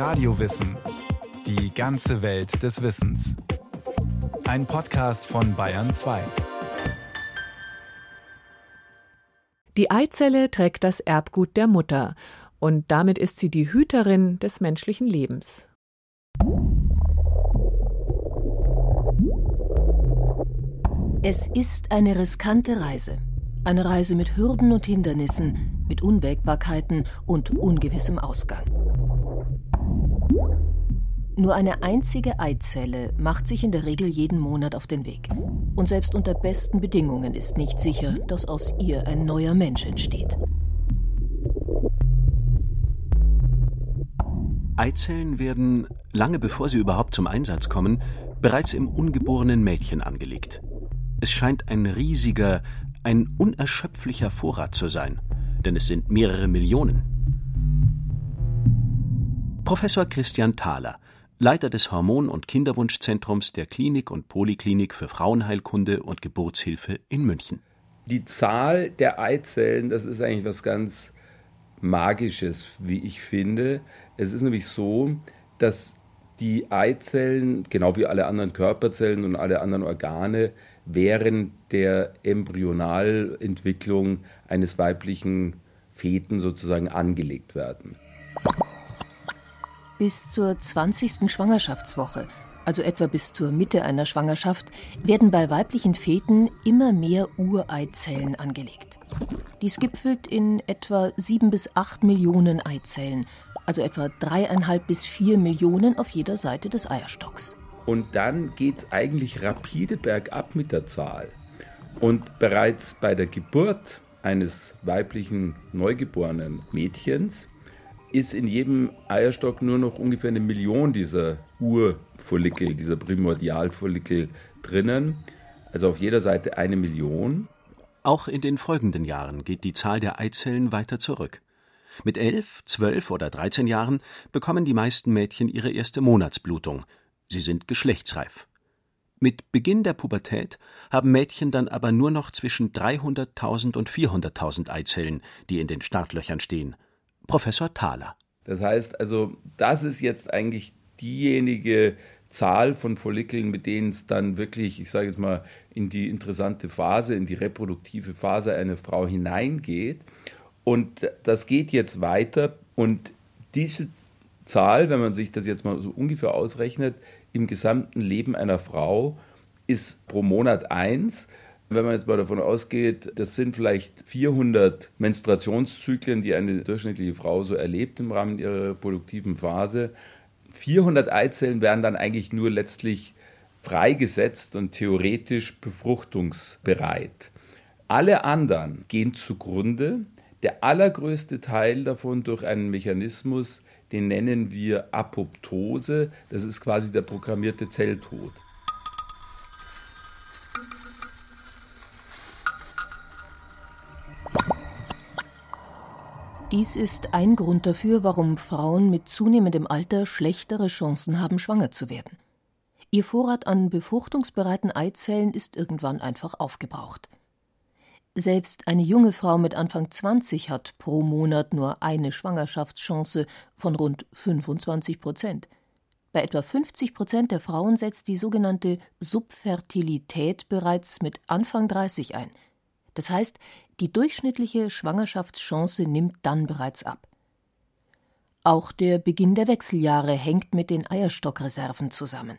Radiowissen. Die ganze Welt des Wissens. Ein Podcast von Bayern 2. Die Eizelle trägt das Erbgut der Mutter und damit ist sie die Hüterin des menschlichen Lebens. Es ist eine riskante Reise. Eine Reise mit Hürden und Hindernissen, mit Unwägbarkeiten und ungewissem Ausgang. Nur eine einzige Eizelle macht sich in der Regel jeden Monat auf den Weg. Und selbst unter besten Bedingungen ist nicht sicher, dass aus ihr ein neuer Mensch entsteht. Eizellen werden, lange bevor sie überhaupt zum Einsatz kommen, bereits im ungeborenen Mädchen angelegt. Es scheint ein riesiger, ein unerschöpflicher Vorrat zu sein, denn es sind mehrere Millionen. Professor Christian Thaler, Leiter des Hormon- und Kinderwunschzentrums der Klinik und Poliklinik für Frauenheilkunde und Geburtshilfe in München. Die Zahl der Eizellen, das ist eigentlich was ganz Magisches, wie ich finde. Es ist nämlich so, dass die Eizellen, genau wie alle anderen Körperzellen und alle anderen Organe, während der Embryonalentwicklung eines weiblichen Feten sozusagen angelegt werden. Bis zur 20. Schwangerschaftswoche, also etwa bis zur Mitte einer Schwangerschaft, werden bei weiblichen Feten immer mehr Ureizellen angelegt. Dies gipfelt in etwa 7 bis 8 Millionen Eizellen, also etwa dreieinhalb bis vier Millionen auf jeder Seite des Eierstocks. Und dann geht es eigentlich rapide bergab mit der Zahl. Und bereits bei der Geburt eines weiblichen neugeborenen Mädchens ist in jedem Eierstock nur noch ungefähr eine Million dieser Urfollikel, dieser Primordialfollikel drinnen. Also auf jeder Seite eine Million. Auch in den folgenden Jahren geht die Zahl der Eizellen weiter zurück. Mit elf, zwölf oder dreizehn Jahren bekommen die meisten Mädchen ihre erste Monatsblutung, sie sind geschlechtsreif. Mit Beginn der Pubertät haben Mädchen dann aber nur noch zwischen 300.000 und 400.000 Eizellen, die in den Startlöchern stehen. Professor Thaler. Das heißt also, das ist jetzt eigentlich diejenige Zahl von Follikeln, mit denen es dann wirklich, ich sage jetzt mal, in die interessante Phase, in die reproduktive Phase einer Frau hineingeht. Und das geht jetzt weiter. Und diese Zahl, wenn man sich das jetzt mal so ungefähr ausrechnet, im gesamten Leben einer Frau ist pro Monat eins. Wenn man jetzt mal davon ausgeht, das sind vielleicht 400 Menstruationszyklen, die eine durchschnittliche Frau so erlebt im Rahmen ihrer produktiven Phase. 400 Eizellen werden dann eigentlich nur letztlich freigesetzt und theoretisch befruchtungsbereit. Alle anderen gehen zugrunde. Der allergrößte Teil davon durch einen Mechanismus, den nennen wir Apoptose. Das ist quasi der programmierte Zelltod. Dies ist ein Grund dafür, warum Frauen mit zunehmendem Alter schlechtere Chancen haben, schwanger zu werden. Ihr Vorrat an befruchtungsbereiten Eizellen ist irgendwann einfach aufgebraucht. Selbst eine junge Frau mit Anfang 20 hat pro Monat nur eine Schwangerschaftschance von rund 25 Prozent. Bei etwa 50 Prozent der Frauen setzt die sogenannte Subfertilität bereits mit Anfang 30 ein. Das heißt, die durchschnittliche Schwangerschaftschance nimmt dann bereits ab. Auch der Beginn der Wechseljahre hängt mit den Eierstockreserven zusammen.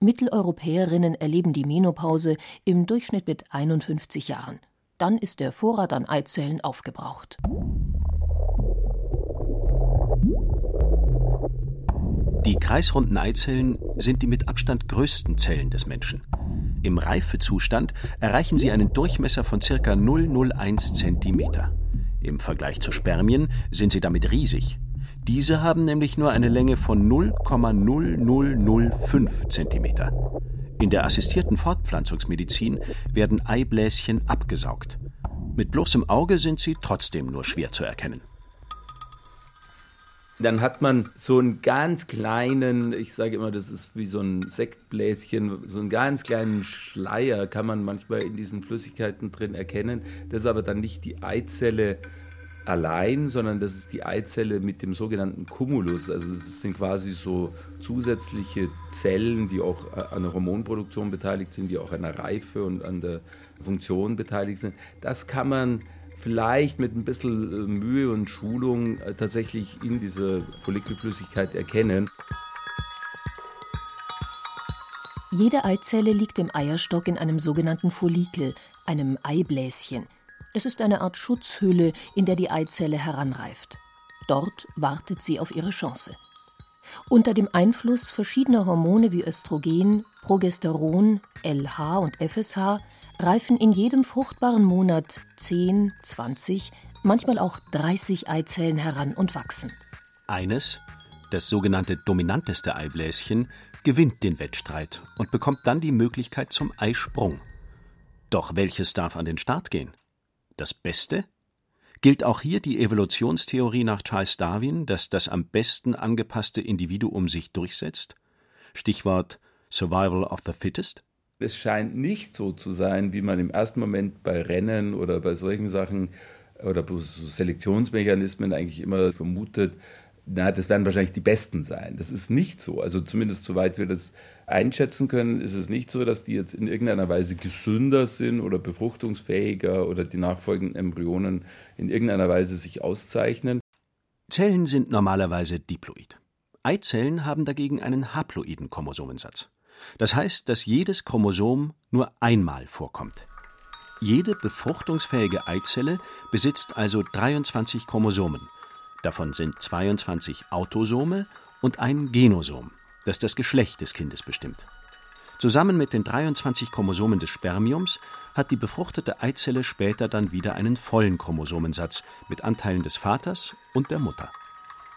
Mitteleuropäerinnen erleben die Menopause im Durchschnitt mit 51 Jahren dann ist der Vorrat an Eizellen aufgebraucht. Die kreisrunden Eizellen sind die mit Abstand größten Zellen des Menschen. Im Reifezustand erreichen sie einen Durchmesser von ca. 001 cm. Im Vergleich zu Spermien sind sie damit riesig. Diese haben nämlich nur eine Länge von 0,0005 cm. In der assistierten Fortpflanzungsmedizin werden Eibläschen abgesaugt. Mit bloßem Auge sind sie trotzdem nur schwer zu erkennen. Dann hat man so einen ganz kleinen, ich sage immer, das ist wie so ein Sektbläschen, so einen ganz kleinen Schleier kann man manchmal in diesen Flüssigkeiten drin erkennen. Das ist aber dann nicht die Eizelle allein, sondern das ist die Eizelle mit dem sogenannten Cumulus. Also es sind quasi so zusätzliche Zellen, die auch an der Hormonproduktion beteiligt sind, die auch an der Reife und an der Funktion beteiligt sind. Das kann man vielleicht mit ein bisschen äh, Mühe und Schulung äh, tatsächlich in dieser Follikelflüssigkeit erkennen. Jede Eizelle liegt im Eierstock in einem sogenannten Follikel, einem Eibläschen. Es ist eine Art Schutzhülle, in der die Eizelle heranreift. Dort wartet sie auf ihre Chance. Unter dem Einfluss verschiedener Hormone wie Östrogen, Progesteron, LH und FSH reifen in jedem fruchtbaren Monat 10, 20, manchmal auch 30 Eizellen heran und wachsen. Eines, das sogenannte dominanteste Eibläschen, gewinnt den Wettstreit und bekommt dann die Möglichkeit zum Eisprung. Doch welches darf an den Start gehen? Das Beste? Gilt auch hier die Evolutionstheorie nach Charles Darwin, dass das am besten angepasste Individuum sich durchsetzt? Stichwort Survival of the Fittest? Es scheint nicht so zu sein, wie man im ersten Moment bei Rennen oder bei solchen Sachen oder so Selektionsmechanismen eigentlich immer vermutet, na, das werden wahrscheinlich die Besten sein. Das ist nicht so. Also zumindest soweit wir das einschätzen können, ist es nicht so, dass die jetzt in irgendeiner Weise gesünder sind oder befruchtungsfähiger oder die nachfolgenden Embryonen in irgendeiner Weise sich auszeichnen. Zellen sind normalerweise diploid. Eizellen haben dagegen einen haploiden Chromosomensatz. Das heißt, dass jedes Chromosom nur einmal vorkommt. Jede befruchtungsfähige Eizelle besitzt also 23 Chromosomen Davon sind 22 Autosome und ein Genosom, das das Geschlecht des Kindes bestimmt. Zusammen mit den 23 Chromosomen des Spermiums hat die befruchtete Eizelle später dann wieder einen vollen Chromosomensatz mit Anteilen des Vaters und der Mutter.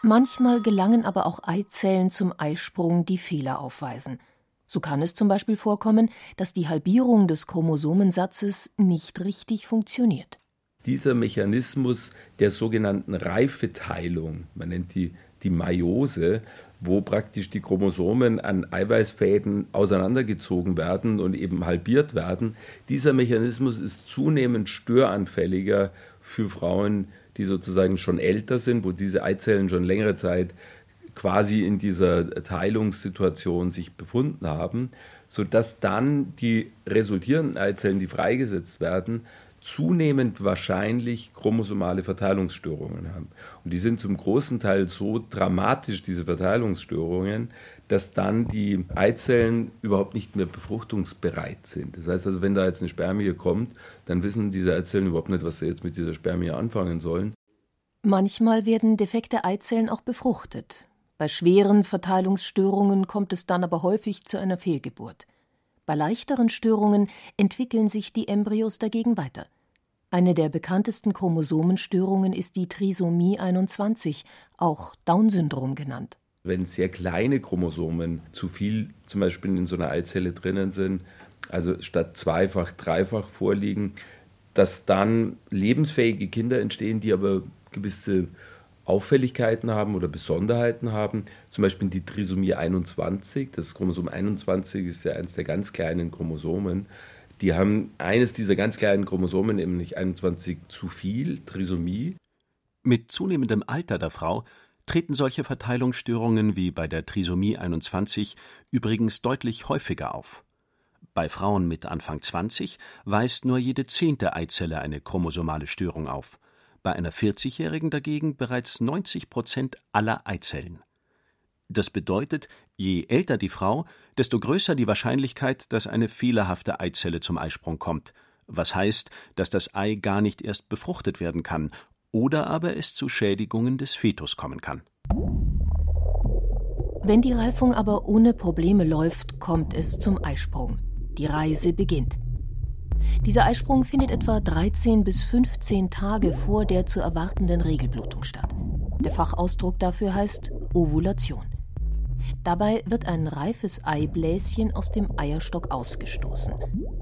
Manchmal gelangen aber auch Eizellen zum Eisprung, die Fehler aufweisen. So kann es zum Beispiel vorkommen, dass die Halbierung des Chromosomensatzes nicht richtig funktioniert dieser Mechanismus der sogenannten Reifeteilung, man nennt die die Meiose, wo praktisch die Chromosomen an Eiweißfäden auseinandergezogen werden und eben halbiert werden. Dieser Mechanismus ist zunehmend störanfälliger für Frauen, die sozusagen schon älter sind, wo diese Eizellen schon längere Zeit quasi in dieser Teilungssituation sich befunden haben, sodass dann die resultierenden Eizellen, die freigesetzt werden, zunehmend wahrscheinlich chromosomale Verteilungsstörungen haben. Und die sind zum großen Teil so dramatisch, diese Verteilungsstörungen, dass dann die Eizellen überhaupt nicht mehr befruchtungsbereit sind. Das heißt also, wenn da jetzt eine Spermie kommt, dann wissen diese Eizellen überhaupt nicht, was sie jetzt mit dieser Spermie anfangen sollen. Manchmal werden defekte Eizellen auch befruchtet. Bei schweren Verteilungsstörungen kommt es dann aber häufig zu einer Fehlgeburt. Bei leichteren Störungen entwickeln sich die Embryos dagegen weiter. Eine der bekanntesten Chromosomenstörungen ist die Trisomie 21, auch Down-Syndrom genannt. Wenn sehr kleine Chromosomen zu viel zum Beispiel in so einer Eizelle drinnen sind, also statt zweifach, dreifach vorliegen, dass dann lebensfähige Kinder entstehen, die aber gewisse Auffälligkeiten haben oder Besonderheiten haben. Zum Beispiel die Trisomie 21, das Chromosom 21 ist ja eines der ganz kleinen Chromosomen. Die haben eines dieser ganz kleinen Chromosomen, nämlich 21 zu viel, Trisomie. Mit zunehmendem Alter der Frau treten solche Verteilungsstörungen wie bei der Trisomie 21 übrigens deutlich häufiger auf. Bei Frauen mit Anfang 20 weist nur jede zehnte Eizelle eine chromosomale Störung auf bei einer 40-Jährigen dagegen bereits 90 Prozent aller Eizellen. Das bedeutet, je älter die Frau, desto größer die Wahrscheinlichkeit, dass eine fehlerhafte Eizelle zum Eisprung kommt, was heißt, dass das Ei gar nicht erst befruchtet werden kann oder aber es zu Schädigungen des Fetus kommen kann. Wenn die Reifung aber ohne Probleme läuft, kommt es zum Eisprung. Die Reise beginnt. Dieser Eisprung findet etwa 13 bis 15 Tage vor der zu erwartenden Regelblutung statt. Der Fachausdruck dafür heißt Ovulation. Dabei wird ein reifes Eibläschen aus dem Eierstock ausgestoßen.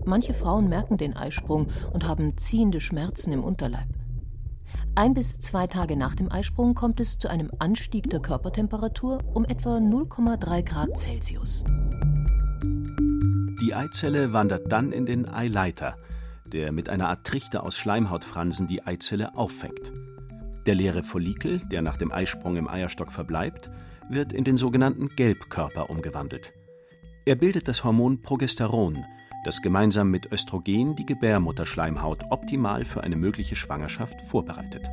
Manche Frauen merken den Eisprung und haben ziehende Schmerzen im Unterleib. Ein bis zwei Tage nach dem Eisprung kommt es zu einem Anstieg der Körpertemperatur um etwa 0,3 Grad Celsius. Die Eizelle wandert dann in den Eileiter, der mit einer Art Trichter aus Schleimhautfransen die Eizelle auffängt. Der leere Follikel, der nach dem Eisprung im Eierstock verbleibt, wird in den sogenannten Gelbkörper umgewandelt. Er bildet das Hormon Progesteron, das gemeinsam mit Östrogen die Gebärmutterschleimhaut optimal für eine mögliche Schwangerschaft vorbereitet.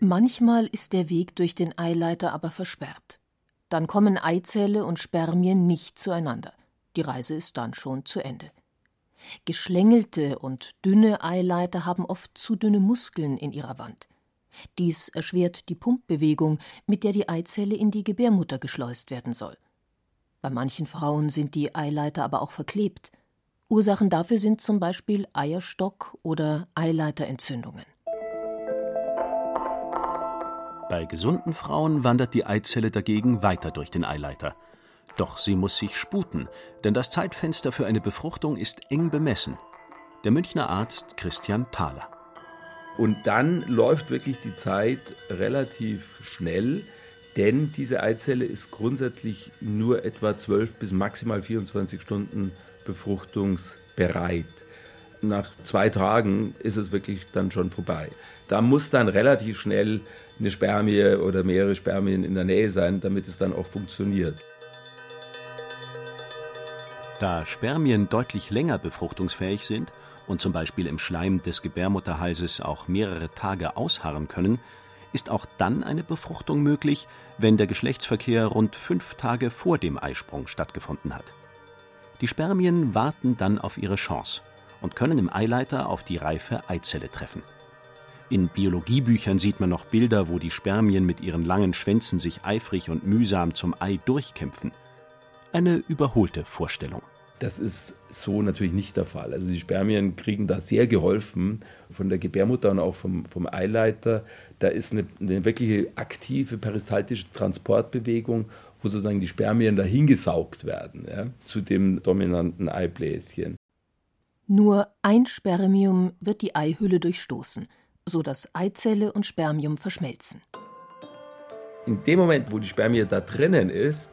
Manchmal ist der Weg durch den Eileiter aber versperrt. Dann kommen Eizelle und Spermien nicht zueinander. Die Reise ist dann schon zu Ende. Geschlängelte und dünne Eileiter haben oft zu dünne Muskeln in ihrer Wand. Dies erschwert die Pumpbewegung, mit der die Eizelle in die Gebärmutter geschleust werden soll. Bei manchen Frauen sind die Eileiter aber auch verklebt. Ursachen dafür sind zum Beispiel Eierstock- oder Eileiterentzündungen. Bei gesunden Frauen wandert die Eizelle dagegen weiter durch den Eileiter. Doch sie muss sich sputen, denn das Zeitfenster für eine Befruchtung ist eng bemessen. Der Münchner Arzt Christian Thaler. Und dann läuft wirklich die Zeit relativ schnell. Denn diese Eizelle ist grundsätzlich nur etwa 12 bis maximal 24 Stunden befruchtungsbereit. Nach zwei Tagen ist es wirklich dann schon vorbei. Da muss dann relativ schnell eine Spermie oder mehrere Spermien in der Nähe sein, damit es dann auch funktioniert. Da Spermien deutlich länger befruchtungsfähig sind und zum Beispiel im Schleim des Gebärmutterhalses auch mehrere Tage ausharren können, ist auch dann eine Befruchtung möglich, wenn der Geschlechtsverkehr rund fünf Tage vor dem Eisprung stattgefunden hat. Die Spermien warten dann auf ihre Chance und können im Eileiter auf die reife Eizelle treffen. In Biologiebüchern sieht man noch Bilder, wo die Spermien mit ihren langen Schwänzen sich eifrig und mühsam zum Ei durchkämpfen. Eine überholte Vorstellung. Das ist so natürlich nicht der Fall. Also die Spermien kriegen da sehr geholfen von der Gebärmutter und auch vom, vom Eileiter. Da ist eine, eine wirkliche aktive peristaltische Transportbewegung, wo sozusagen die Spermien dahin gesaugt werden ja, zu dem dominanten Eibläschen. Nur ein Spermium wird die Eihülle durchstoßen, sodass Eizelle und Spermium verschmelzen. In dem Moment, wo die Spermie da drinnen ist,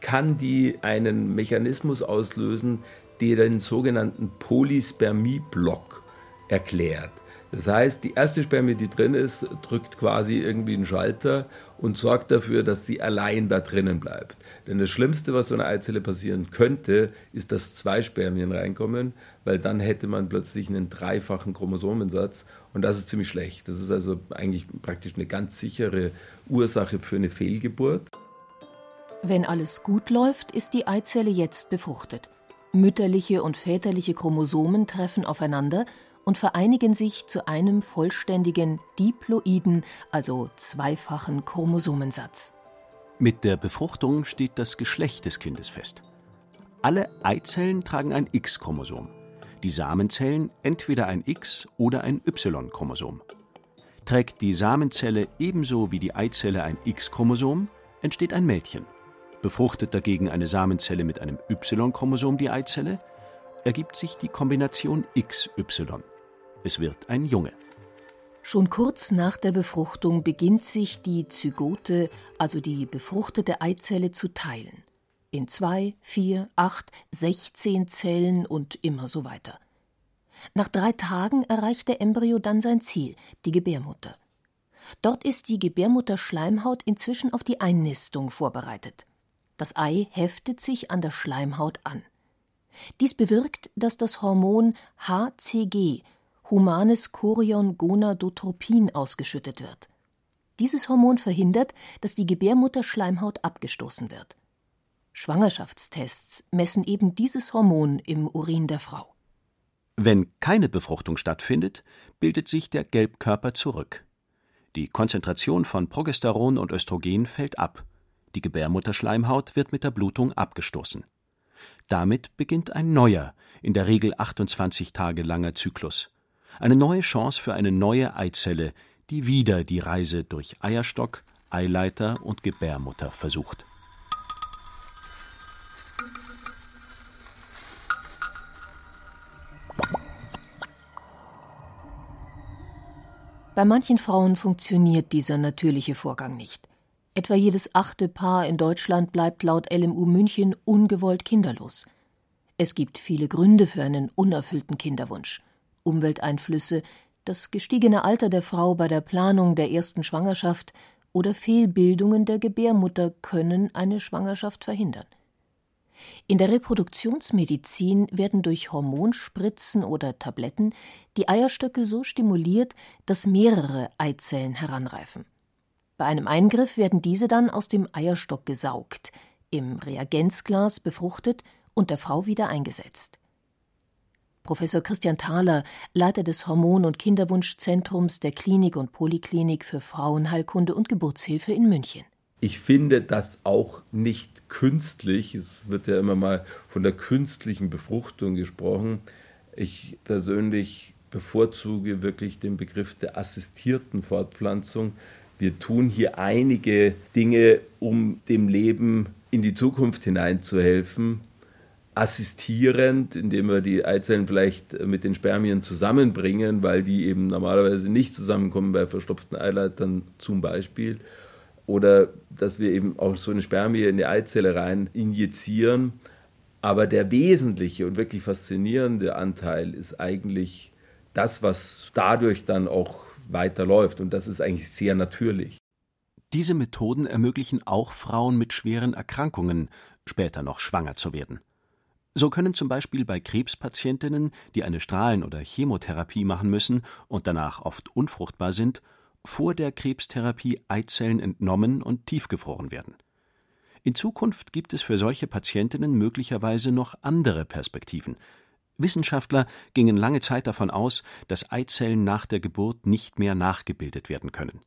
kann die einen Mechanismus auslösen, der den sogenannten Polyspermie-Block erklärt. Das heißt, die erste Spermie, die drin ist, drückt quasi irgendwie einen Schalter und sorgt dafür, dass sie allein da drinnen bleibt. Denn das Schlimmste, was so einer Eizelle passieren könnte, ist, dass zwei Spermien reinkommen, weil dann hätte man plötzlich einen dreifachen Chromosomensatz und das ist ziemlich schlecht. Das ist also eigentlich praktisch eine ganz sichere Ursache für eine Fehlgeburt. Wenn alles gut läuft, ist die Eizelle jetzt befruchtet. Mütterliche und väterliche Chromosomen treffen aufeinander und vereinigen sich zu einem vollständigen diploiden, also zweifachen Chromosomensatz. Mit der Befruchtung steht das Geschlecht des Kindes fest. Alle Eizellen tragen ein X-Chromosom, die Samenzellen entweder ein X- oder ein Y-Chromosom. Trägt die Samenzelle ebenso wie die Eizelle ein X-Chromosom, entsteht ein Mädchen. Befruchtet dagegen eine Samenzelle mit einem Y-Chromosom die Eizelle, ergibt sich die Kombination XY. Es wird ein Junge. Schon kurz nach der Befruchtung beginnt sich die Zygote, also die befruchtete Eizelle, zu teilen. In zwei, vier, acht, sechzehn Zellen und immer so weiter. Nach drei Tagen erreicht der Embryo dann sein Ziel, die Gebärmutter. Dort ist die Gebärmutterschleimhaut inzwischen auf die Einnistung vorbereitet. Das Ei heftet sich an der Schleimhaut an. Dies bewirkt, dass das Hormon HCG, humanes Chorion Gonadotropin, ausgeschüttet wird. Dieses Hormon verhindert, dass die Gebärmutterschleimhaut abgestoßen wird. Schwangerschaftstests messen eben dieses Hormon im Urin der Frau. Wenn keine Befruchtung stattfindet, bildet sich der Gelbkörper zurück. Die Konzentration von Progesteron und Östrogen fällt ab die Gebärmutterschleimhaut wird mit der Blutung abgestoßen. Damit beginnt ein neuer, in der Regel 28 Tage langer Zyklus. Eine neue Chance für eine neue Eizelle, die wieder die Reise durch Eierstock, Eileiter und Gebärmutter versucht. Bei manchen Frauen funktioniert dieser natürliche Vorgang nicht. Etwa jedes achte Paar in Deutschland bleibt laut LMU München ungewollt kinderlos. Es gibt viele Gründe für einen unerfüllten Kinderwunsch. Umwelteinflüsse, das gestiegene Alter der Frau bei der Planung der ersten Schwangerschaft oder Fehlbildungen der Gebärmutter können eine Schwangerschaft verhindern. In der Reproduktionsmedizin werden durch Hormonspritzen oder Tabletten die Eierstöcke so stimuliert, dass mehrere Eizellen heranreifen. Bei einem Eingriff werden diese dann aus dem Eierstock gesaugt, im Reagenzglas befruchtet und der Frau wieder eingesetzt. Professor Christian Thaler, Leiter des Hormon- und Kinderwunschzentrums der Klinik und Poliklinik für Frauenheilkunde und Geburtshilfe in München. Ich finde das auch nicht künstlich. Es wird ja immer mal von der künstlichen Befruchtung gesprochen. Ich persönlich bevorzuge wirklich den Begriff der assistierten Fortpflanzung. Wir tun hier einige Dinge, um dem Leben in die Zukunft hineinzuhelfen assistierend, indem wir die Eizellen vielleicht mit den Spermien zusammenbringen, weil die eben normalerweise nicht zusammenkommen bei verstopften Eileitern zum Beispiel. Oder dass wir eben auch so eine Spermie in die Eizelle rein injizieren. Aber der wesentliche und wirklich faszinierende Anteil ist eigentlich das, was dadurch dann auch weiterläuft. Und das ist eigentlich sehr natürlich. Diese Methoden ermöglichen auch Frauen mit schweren Erkrankungen, später noch schwanger zu werden. So können zum Beispiel bei Krebspatientinnen, die eine Strahlen oder Chemotherapie machen müssen und danach oft unfruchtbar sind, vor der Krebstherapie Eizellen entnommen und tiefgefroren werden. In Zukunft gibt es für solche Patientinnen möglicherweise noch andere Perspektiven. Wissenschaftler gingen lange Zeit davon aus, dass Eizellen nach der Geburt nicht mehr nachgebildet werden können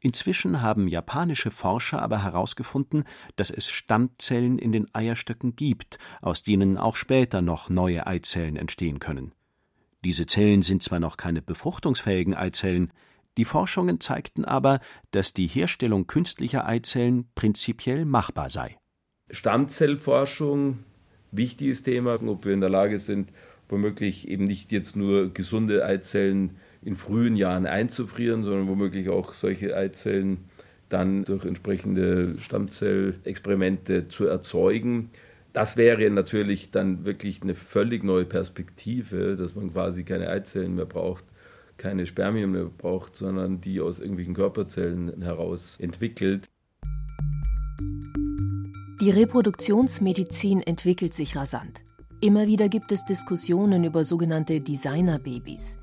Inzwischen haben japanische Forscher aber herausgefunden, dass es Stammzellen in den Eierstöcken gibt, aus denen auch später noch neue Eizellen entstehen können. Diese Zellen sind zwar noch keine befruchtungsfähigen Eizellen, die Forschungen zeigten aber, dass die Herstellung künstlicher Eizellen prinzipiell machbar sei. Stammzellforschung, wichtiges Thema, ob wir in der Lage sind, womöglich eben nicht jetzt nur gesunde Eizellen in frühen Jahren einzufrieren, sondern womöglich auch solche Eizellen dann durch entsprechende Stammzellexperimente zu erzeugen. Das wäre natürlich dann wirklich eine völlig neue Perspektive, dass man quasi keine Eizellen mehr braucht, keine Spermien mehr braucht, sondern die aus irgendwelchen Körperzellen heraus entwickelt. Die Reproduktionsmedizin entwickelt sich rasant. Immer wieder gibt es Diskussionen über sogenannte Designerbabys.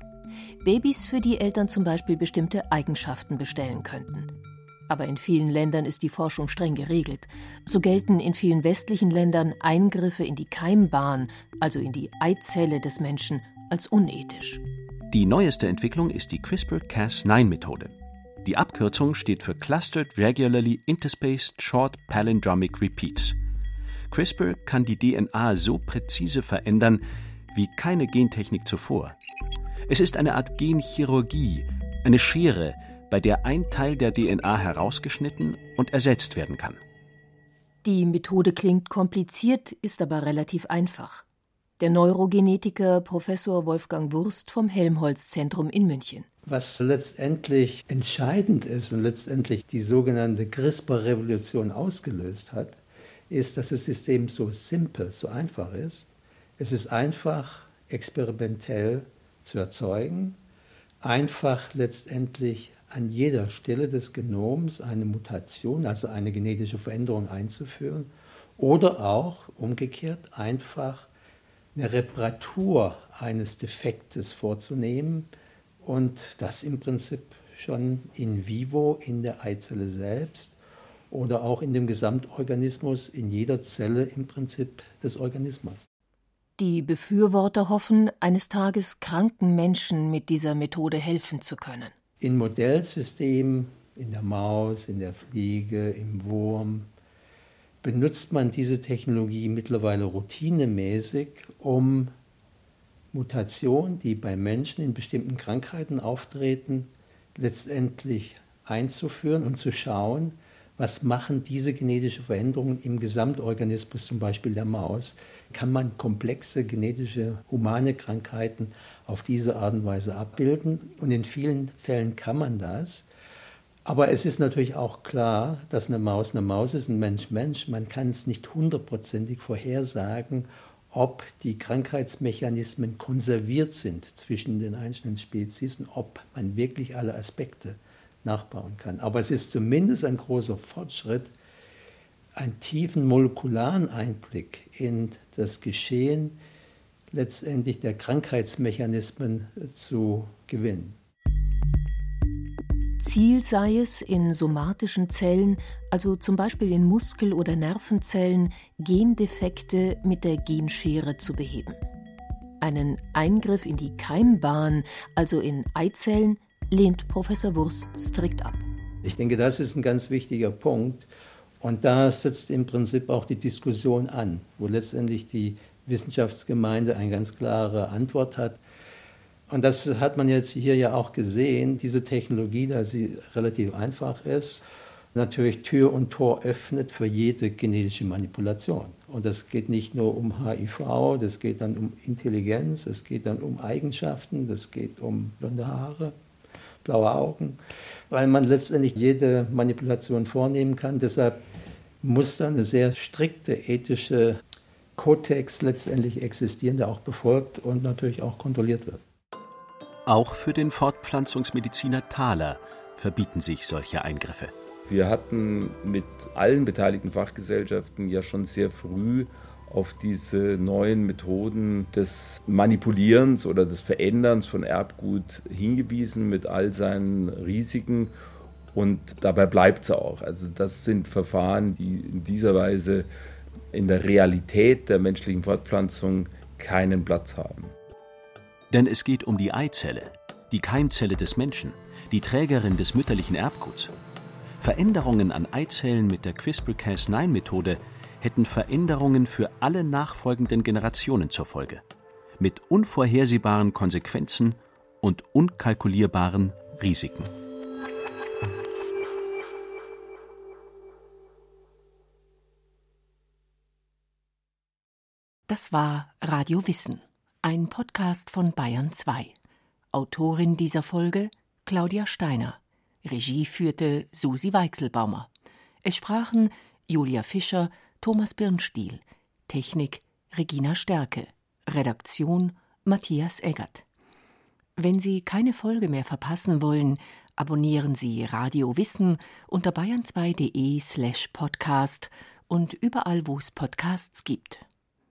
Babys, für die Eltern zum Beispiel bestimmte Eigenschaften bestellen könnten. Aber in vielen Ländern ist die Forschung streng geregelt. So gelten in vielen westlichen Ländern Eingriffe in die Keimbahn, also in die Eizelle des Menschen, als unethisch. Die neueste Entwicklung ist die CRISPR-Cas9-Methode. Die Abkürzung steht für Clustered Regularly Interspaced Short Palindromic Repeats. CRISPR kann die DNA so präzise verändern wie keine Gentechnik zuvor. Es ist eine Art Genchirurgie, eine Schere, bei der ein Teil der DNA herausgeschnitten und ersetzt werden kann. Die Methode klingt kompliziert, ist aber relativ einfach. Der Neurogenetiker Professor Wolfgang Wurst vom Helmholtz-Zentrum in München. Was letztendlich entscheidend ist und letztendlich die sogenannte CRISPR-Revolution ausgelöst hat, ist, dass das System so simpel, so einfach ist. Es ist einfach experimentell zu erzeugen, einfach letztendlich an jeder Stelle des Genoms eine Mutation, also eine genetische Veränderung einzuführen oder auch umgekehrt einfach eine Reparatur eines Defektes vorzunehmen und das im Prinzip schon in vivo in der Eizelle selbst oder auch in dem Gesamtorganismus, in jeder Zelle im Prinzip des Organismus. Die Befürworter hoffen, eines Tages kranken Menschen mit dieser Methode helfen zu können. In Modellsystemen, in der Maus, in der Fliege, im Wurm, benutzt man diese Technologie mittlerweile routinemäßig, um Mutationen, die bei Menschen in bestimmten Krankheiten auftreten, letztendlich einzuführen und zu schauen, was machen diese genetischen Veränderungen im Gesamtorganismus, zum Beispiel der Maus, kann man komplexe genetische humane Krankheiten auf diese Art und Weise abbilden. Und in vielen Fällen kann man das. Aber es ist natürlich auch klar, dass eine Maus eine Maus ist, ein Mensch Mensch. Man kann es nicht hundertprozentig vorhersagen, ob die Krankheitsmechanismen konserviert sind zwischen den einzelnen Spezies ob man wirklich alle Aspekte nachbauen kann. Aber es ist zumindest ein großer Fortschritt, einen tiefen molekularen Einblick in das Geschehen letztendlich der Krankheitsmechanismen zu gewinnen. Ziel sei es, in somatischen Zellen, also zum Beispiel in Muskel- oder Nervenzellen, Gendefekte mit der Genschere zu beheben. Einen Eingriff in die Keimbahn, also in Eizellen, lehnt Professor Wurst strikt ab. Ich denke, das ist ein ganz wichtiger Punkt. Und da setzt im Prinzip auch die Diskussion an, wo letztendlich die Wissenschaftsgemeinde eine ganz klare Antwort hat. Und das hat man jetzt hier ja auch gesehen, diese Technologie, da sie relativ einfach ist, natürlich Tür und Tor öffnet für jede genetische Manipulation. Und das geht nicht nur um HIV, das geht dann um Intelligenz, es geht dann um Eigenschaften, das geht um blonde Haare, blaue Augen, weil man letztendlich jede Manipulation vornehmen kann. Deshalb muss da eine sehr strikte ethische Kodex letztendlich existieren, der auch befolgt und natürlich auch kontrolliert wird. Auch für den Fortpflanzungsmediziner Thaler verbieten sich solche Eingriffe. Wir hatten mit allen beteiligten Fachgesellschaften ja schon sehr früh auf diese neuen Methoden des Manipulierens oder des Veränderns von Erbgut hingewiesen mit all seinen Risiken. Und dabei bleibt es auch. Also das sind Verfahren, die in dieser Weise in der Realität der menschlichen Fortpflanzung keinen Platz haben. Denn es geht um die Eizelle, die Keimzelle des Menschen, die Trägerin des mütterlichen Erbguts. Veränderungen an Eizellen mit der CRISPR-Cas9-Methode hätten Veränderungen für alle nachfolgenden Generationen zur Folge, mit unvorhersehbaren Konsequenzen und unkalkulierbaren Risiken. Das war Radio Wissen, ein Podcast von Bayern 2. Autorin dieser Folge Claudia Steiner. Regie führte Susi Weichselbaumer. Es sprachen Julia Fischer, Thomas Birnstiel, Technik Regina Stärke, Redaktion Matthias Eggert. Wenn Sie keine Folge mehr verpassen wollen, abonnieren Sie Radio Wissen unter bayern2.de slash podcast und überall, wo es Podcasts gibt.